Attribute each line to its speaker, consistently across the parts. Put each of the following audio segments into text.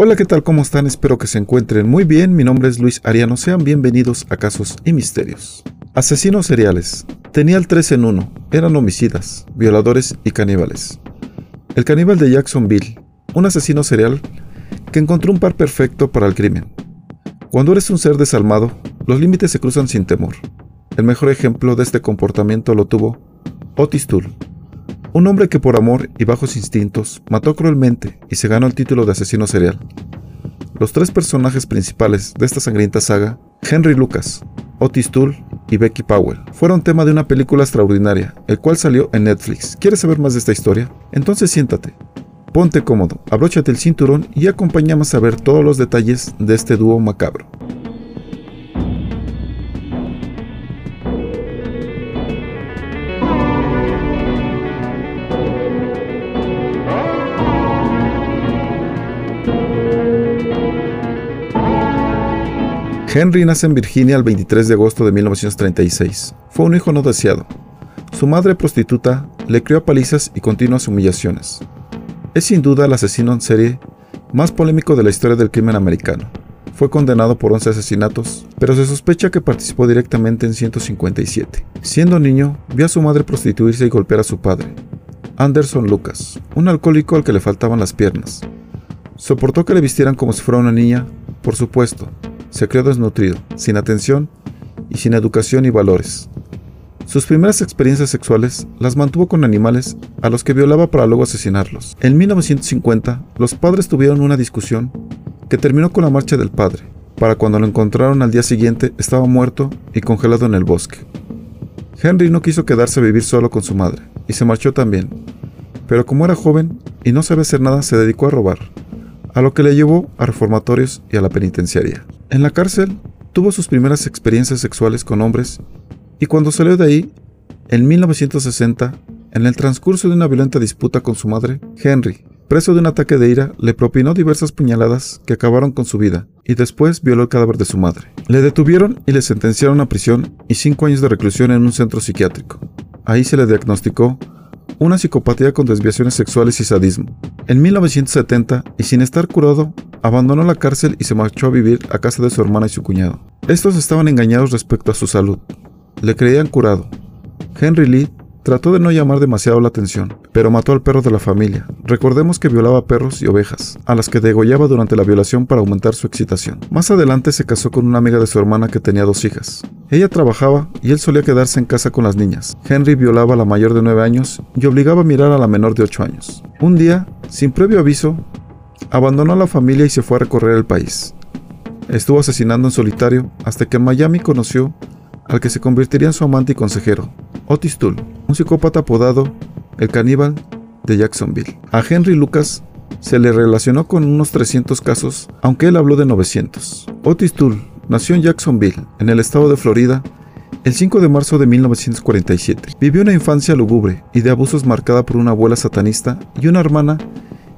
Speaker 1: Hola, ¿qué tal? ¿Cómo están? Espero que se encuentren muy bien. Mi nombre es Luis Ariano. Sean bienvenidos a Casos y Misterios. Asesinos seriales. Tenía el 3 en 1. Eran homicidas, violadores y caníbales. El caníbal de Jacksonville, un asesino serial que encontró un par perfecto para el crimen. Cuando eres un ser desalmado, los límites se cruzan sin temor. El mejor ejemplo de este comportamiento lo tuvo Otis Toole, un hombre que por amor y bajos instintos mató cruelmente y se ganó el título de asesino serial. Los tres personajes principales de esta sangrienta saga, Henry Lucas, Otis Toole y Becky Powell, fueron tema de una película extraordinaria, el cual salió en Netflix. ¿Quieres saber más de esta historia? Entonces siéntate, ponte cómodo, abróchate el cinturón y acompáñame a ver todos los detalles de este dúo macabro. Henry nace en Virginia el 23 de agosto de 1936. Fue un hijo no deseado. Su madre prostituta le crió a palizas y continuas humillaciones. Es sin duda el asesino en serie más polémico de la historia del crimen americano. Fue condenado por 11 asesinatos, pero se sospecha que participó directamente en 157. Siendo niño, vio a su madre prostituirse y golpear a su padre, Anderson Lucas, un alcohólico al que le faltaban las piernas. Soportó que le vistieran como si fuera una niña, por supuesto, se crió desnutrido, sin atención y sin educación y valores. Sus primeras experiencias sexuales las mantuvo con animales a los que violaba para luego asesinarlos. En 1950, los padres tuvieron una discusión que terminó con la marcha del padre. Para cuando lo encontraron al día siguiente estaba muerto y congelado en el bosque. Henry no quiso quedarse a vivir solo con su madre y se marchó también. Pero como era joven y no sabía hacer nada, se dedicó a robar, a lo que le llevó a reformatorios y a la penitenciaria. En la cárcel tuvo sus primeras experiencias sexuales con hombres y cuando salió de ahí, en 1960, en el transcurso de una violenta disputa con su madre, Henry, preso de un ataque de ira, le propinó diversas puñaladas que acabaron con su vida y después violó el cadáver de su madre. Le detuvieron y le sentenciaron a prisión y cinco años de reclusión en un centro psiquiátrico. Ahí se le diagnosticó una psicopatía con desviaciones sexuales y sadismo. En 1970, y sin estar curado, abandonó la cárcel y se marchó a vivir a casa de su hermana y su cuñado. Estos estaban engañados respecto a su salud. Le creían curado. Henry Lee trató de no llamar demasiado la atención, pero mató al perro de la familia. Recordemos que violaba perros y ovejas, a las que degollaba durante la violación para aumentar su excitación. Más adelante se casó con una amiga de su hermana que tenía dos hijas. Ella trabajaba y él solía quedarse en casa con las niñas. Henry violaba a la mayor de 9 años y obligaba a mirar a la menor de 8 años. Un día, sin previo aviso, abandonó a la familia y se fue a recorrer el país. Estuvo asesinando en solitario hasta que en Miami conoció al que se convertiría en su amante y consejero, Otis Toole, un psicópata apodado el caníbal de Jacksonville. A Henry Lucas se le relacionó con unos 300 casos, aunque él habló de 900. Otis Toole nació en Jacksonville, en el estado de Florida, el 5 de marzo de 1947. Vivió una infancia lúgubre y de abusos marcada por una abuela satanista y una hermana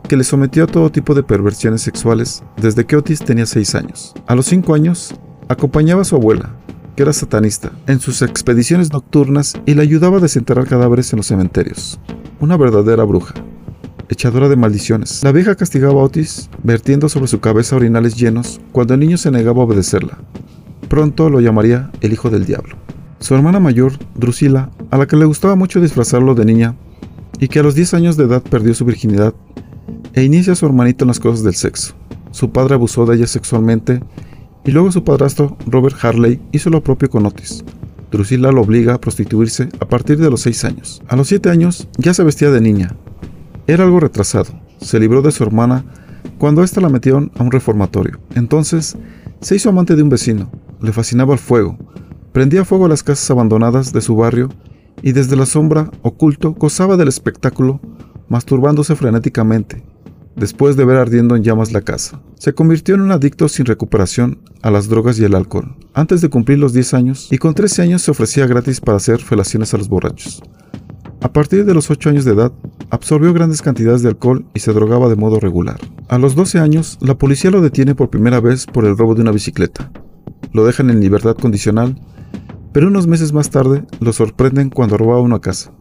Speaker 1: que le sometió a todo tipo de perversiones sexuales desde que Otis tenía 6 años. A los 5 años, acompañaba a su abuela, era satanista, en sus expediciones nocturnas y le ayudaba a desenterrar cadáveres en los cementerios. Una verdadera bruja, echadora de maldiciones. La vieja castigaba a Otis vertiendo sobre su cabeza orinales llenos cuando el niño se negaba a obedecerla. Pronto lo llamaría el hijo del diablo. Su hermana mayor, Drusila, a la que le gustaba mucho disfrazarlo de niña, y que a los 10 años de edad perdió su virginidad, e inicia a su hermanito en las cosas del sexo. Su padre abusó de ella sexualmente y luego su padrastro, Robert Harley, hizo lo propio con Otis. Drusilla lo obliga a prostituirse a partir de los 6 años. A los 7 años ya se vestía de niña. Era algo retrasado. Se libró de su hermana cuando ésta la metieron a un reformatorio. Entonces se hizo amante de un vecino. Le fascinaba el fuego. Prendía fuego a las casas abandonadas de su barrio y desde la sombra, oculto, gozaba del espectáculo, masturbándose frenéticamente, después de ver ardiendo en llamas la casa. Se convirtió en un adicto sin recuperación a las drogas y el alcohol. Antes de cumplir los 10 años, y con 13 años se ofrecía gratis para hacer felaciones a los borrachos. A partir de los 8 años de edad, absorbió grandes cantidades de alcohol y se drogaba de modo regular. A los 12 años, la policía lo detiene por primera vez por el robo de una bicicleta. Lo dejan en libertad condicional, pero unos meses más tarde lo sorprenden cuando robaba una casa.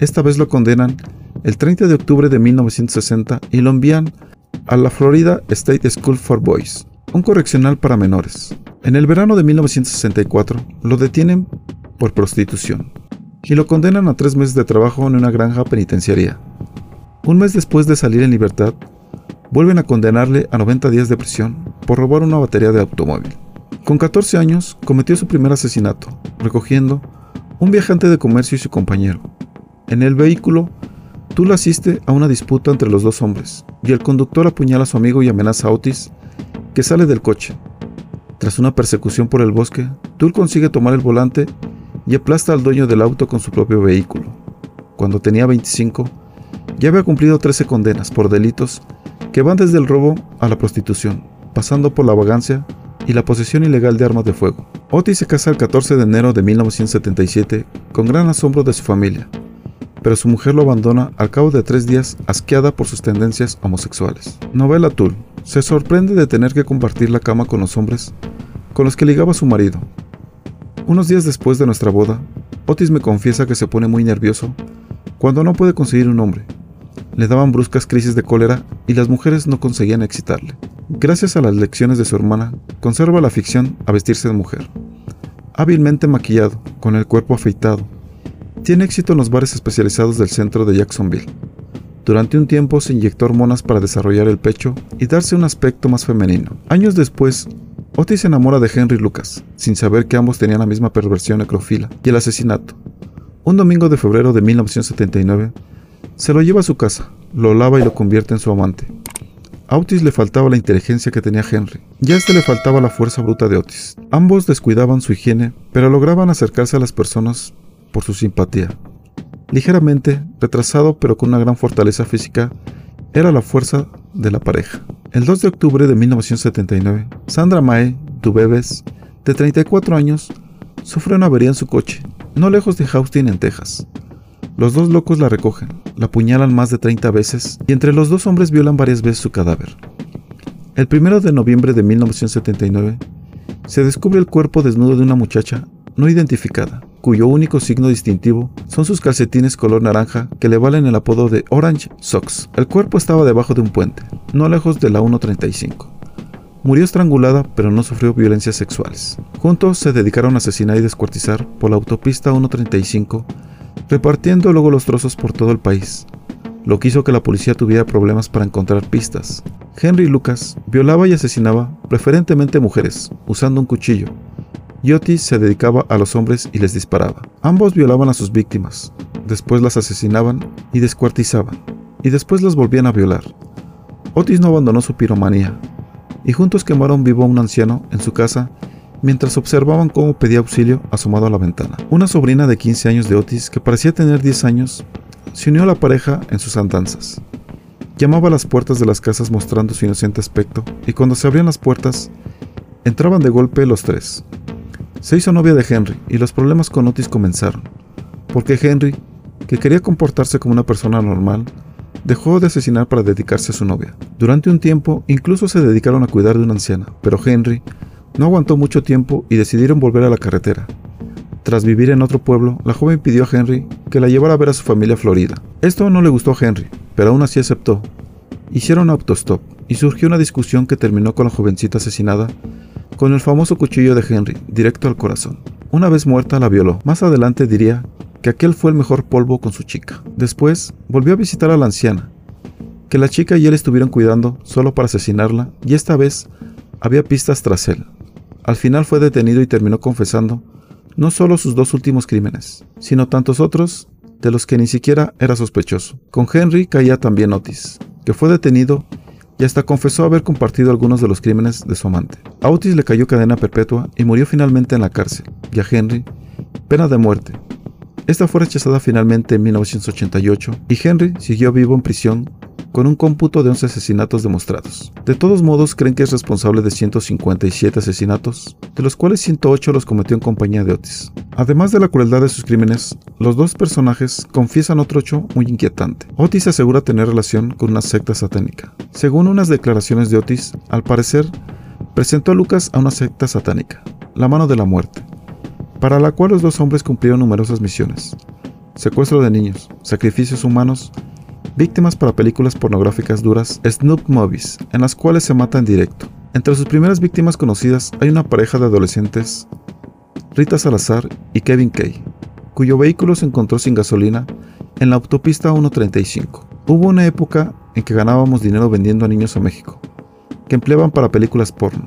Speaker 1: Esta vez lo condenan el 30 de octubre de 1960 y lo envían a la Florida State School for Boys, un correccional para menores. En el verano de 1964 lo detienen por prostitución y lo condenan a tres meses de trabajo en una granja penitenciaria. Un mes después de salir en libertad, vuelven a condenarle a 90 días de prisión por robar una batería de automóvil. Con 14 años cometió su primer asesinato, recogiendo un viajante de comercio y su compañero. En el vehículo, Tull asiste a una disputa entre los dos hombres, y el conductor apuñala a su amigo y amenaza a Otis, que sale del coche. Tras una persecución por el bosque, Tull consigue tomar el volante y aplasta al dueño del auto con su propio vehículo. Cuando tenía 25, ya había cumplido 13 condenas por delitos que van desde el robo a la prostitución, pasando por la vagancia y la posesión ilegal de armas de fuego. Otis se casa el 14 de enero de 1977 con gran asombro de su familia, pero su mujer lo abandona al cabo de tres días asqueada por sus tendencias homosexuales. Novela Tull se sorprende de tener que compartir la cama con los hombres con los que ligaba su marido, unos días después de nuestra boda, Otis me confiesa que se pone muy nervioso cuando no puede conseguir un hombre. Le daban bruscas crisis de cólera y las mujeres no conseguían excitarle. Gracias a las lecciones de su hermana, conserva la ficción a vestirse de mujer. Hábilmente maquillado, con el cuerpo afeitado, tiene éxito en los bares especializados del centro de Jacksonville. Durante un tiempo se inyectó hormonas para desarrollar el pecho y darse un aspecto más femenino. Años después, Otis se enamora de Henry Lucas, sin saber que ambos tenían la misma perversión necrofila y el asesinato. Un domingo de febrero de 1979, se lo lleva a su casa, lo lava y lo convierte en su amante. A Otis le faltaba la inteligencia que tenía Henry, y a este le faltaba la fuerza bruta de Otis. Ambos descuidaban su higiene, pero lograban acercarse a las personas por su simpatía. Ligeramente, retrasado pero con una gran fortaleza física, era la fuerza de la pareja. El 2 de octubre de 1979, Sandra Mae de 34 años, sufre una avería en su coche, no lejos de Houston, en Texas. Los dos locos la recogen, la apuñalan más de 30 veces y entre los dos hombres violan varias veces su cadáver. El 1 de noviembre de 1979, se descubre el cuerpo desnudo de una muchacha no identificada, cuyo único signo distintivo son sus calcetines color naranja que le valen el apodo de Orange Socks. El cuerpo estaba debajo de un puente, no lejos de la 135. Murió estrangulada, pero no sufrió violencias sexuales. Juntos se dedicaron a asesinar y descuartizar por la autopista 135, repartiendo luego los trozos por todo el país, lo que hizo que la policía tuviera problemas para encontrar pistas. Henry Lucas violaba y asesinaba preferentemente mujeres, usando un cuchillo, y se dedicaba a los hombres y les disparaba. Ambos violaban a sus víctimas, después las asesinaban y descuartizaban, y después las volvían a violar. Otis no abandonó su piromanía, y juntos quemaron vivo a un anciano en su casa mientras observaban cómo pedía auxilio asomado a la ventana. Una sobrina de 15 años de Otis, que parecía tener 10 años, se unió a la pareja en sus andanzas. Llamaba a las puertas de las casas mostrando su inocente aspecto, y cuando se abrían las puertas, entraban de golpe los tres, se hizo novia de Henry y los problemas con Otis comenzaron, porque Henry, que quería comportarse como una persona normal, dejó de asesinar para dedicarse a su novia. Durante un tiempo incluso se dedicaron a cuidar de una anciana, pero Henry no aguantó mucho tiempo y decidieron volver a la carretera. Tras vivir en otro pueblo, la joven pidió a Henry que la llevara a ver a su familia Florida. Esto no le gustó a Henry, pero aún así aceptó. Hicieron autostop y surgió una discusión que terminó con la jovencita asesinada con el famoso cuchillo de Henry, directo al corazón. Una vez muerta la violó. Más adelante diría que aquel fue el mejor polvo con su chica. Después volvió a visitar a la anciana, que la chica y él estuvieron cuidando solo para asesinarla, y esta vez había pistas tras él. Al final fue detenido y terminó confesando no solo sus dos últimos crímenes, sino tantos otros de los que ni siquiera era sospechoso. Con Henry caía también Otis, que fue detenido y hasta confesó haber compartido algunos de los crímenes de su amante. A Otis le cayó cadena perpetua y murió finalmente en la cárcel, y a Henry, pena de muerte. Esta fue rechazada finalmente en 1988 y Henry siguió vivo en prisión con un cómputo de 11 asesinatos demostrados. De todos modos, creen que es responsable de 157 asesinatos, de los cuales 108 los cometió en compañía de Otis. Además de la crueldad de sus crímenes, los dos personajes confiesan otro hecho muy inquietante. Otis asegura tener relación con una secta satánica. Según unas declaraciones de Otis, al parecer, presentó a Lucas a una secta satánica, la mano de la muerte, para la cual los dos hombres cumplieron numerosas misiones. Secuestro de niños, sacrificios humanos víctimas para películas pornográficas duras Snoop Movies, en las cuales se mata en directo. Entre sus primeras víctimas conocidas hay una pareja de adolescentes, Rita Salazar y Kevin Kay, cuyo vehículo se encontró sin gasolina en la autopista 135. Hubo una época en que ganábamos dinero vendiendo a niños a México, que empleaban para películas porno.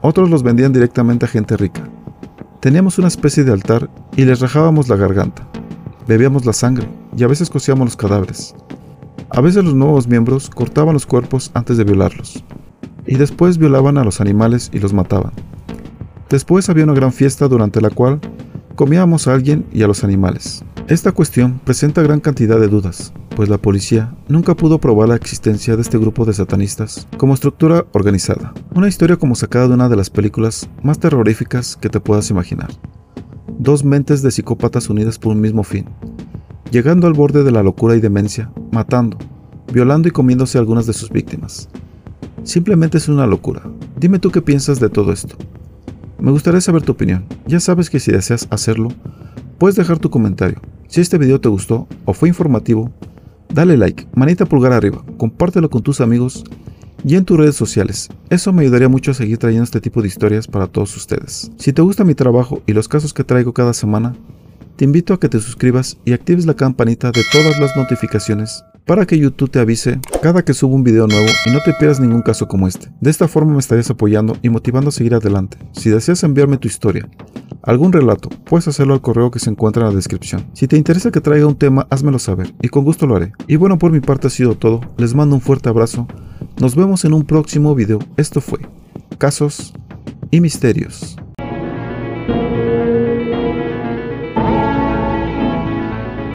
Speaker 1: Otros los vendían directamente a gente rica. Teníamos una especie de altar y les rajábamos la garganta. Bebíamos la sangre y a veces cocíamos los cadáveres. A veces los nuevos miembros cortaban los cuerpos antes de violarlos. Y después violaban a los animales y los mataban. Después había una gran fiesta durante la cual comíamos a alguien y a los animales. Esta cuestión presenta gran cantidad de dudas, pues la policía nunca pudo probar la existencia de este grupo de satanistas como estructura organizada. Una historia como sacada de una de las películas más terroríficas que te puedas imaginar. Dos mentes de psicópatas unidas por un mismo fin, llegando al borde de la locura y demencia, matando, violando y comiéndose a algunas de sus víctimas. Simplemente es una locura. Dime tú qué piensas de todo esto. Me gustaría saber tu opinión. Ya sabes que si deseas hacerlo, puedes dejar tu comentario si este video te gustó o fue informativo, dale like, manita pulgar arriba, compártelo con tus amigos y en tus redes sociales. Eso me ayudaría mucho a seguir trayendo este tipo de historias para todos ustedes. Si te gusta mi trabajo y los casos que traigo cada semana, te invito a que te suscribas y actives la campanita de todas las notificaciones para que YouTube te avise cada que subo un video nuevo y no te pierdas ningún caso como este. De esta forma me estarías apoyando y motivando a seguir adelante. Si deseas enviarme tu historia algún relato, puedes hacerlo al correo que se encuentra en la descripción. Si te interesa que traiga un tema, házmelo saber y con gusto lo haré. Y bueno, por mi parte ha sido todo. Les mando un fuerte abrazo. Nos vemos en un próximo video. Esto fue Casos y Misterios.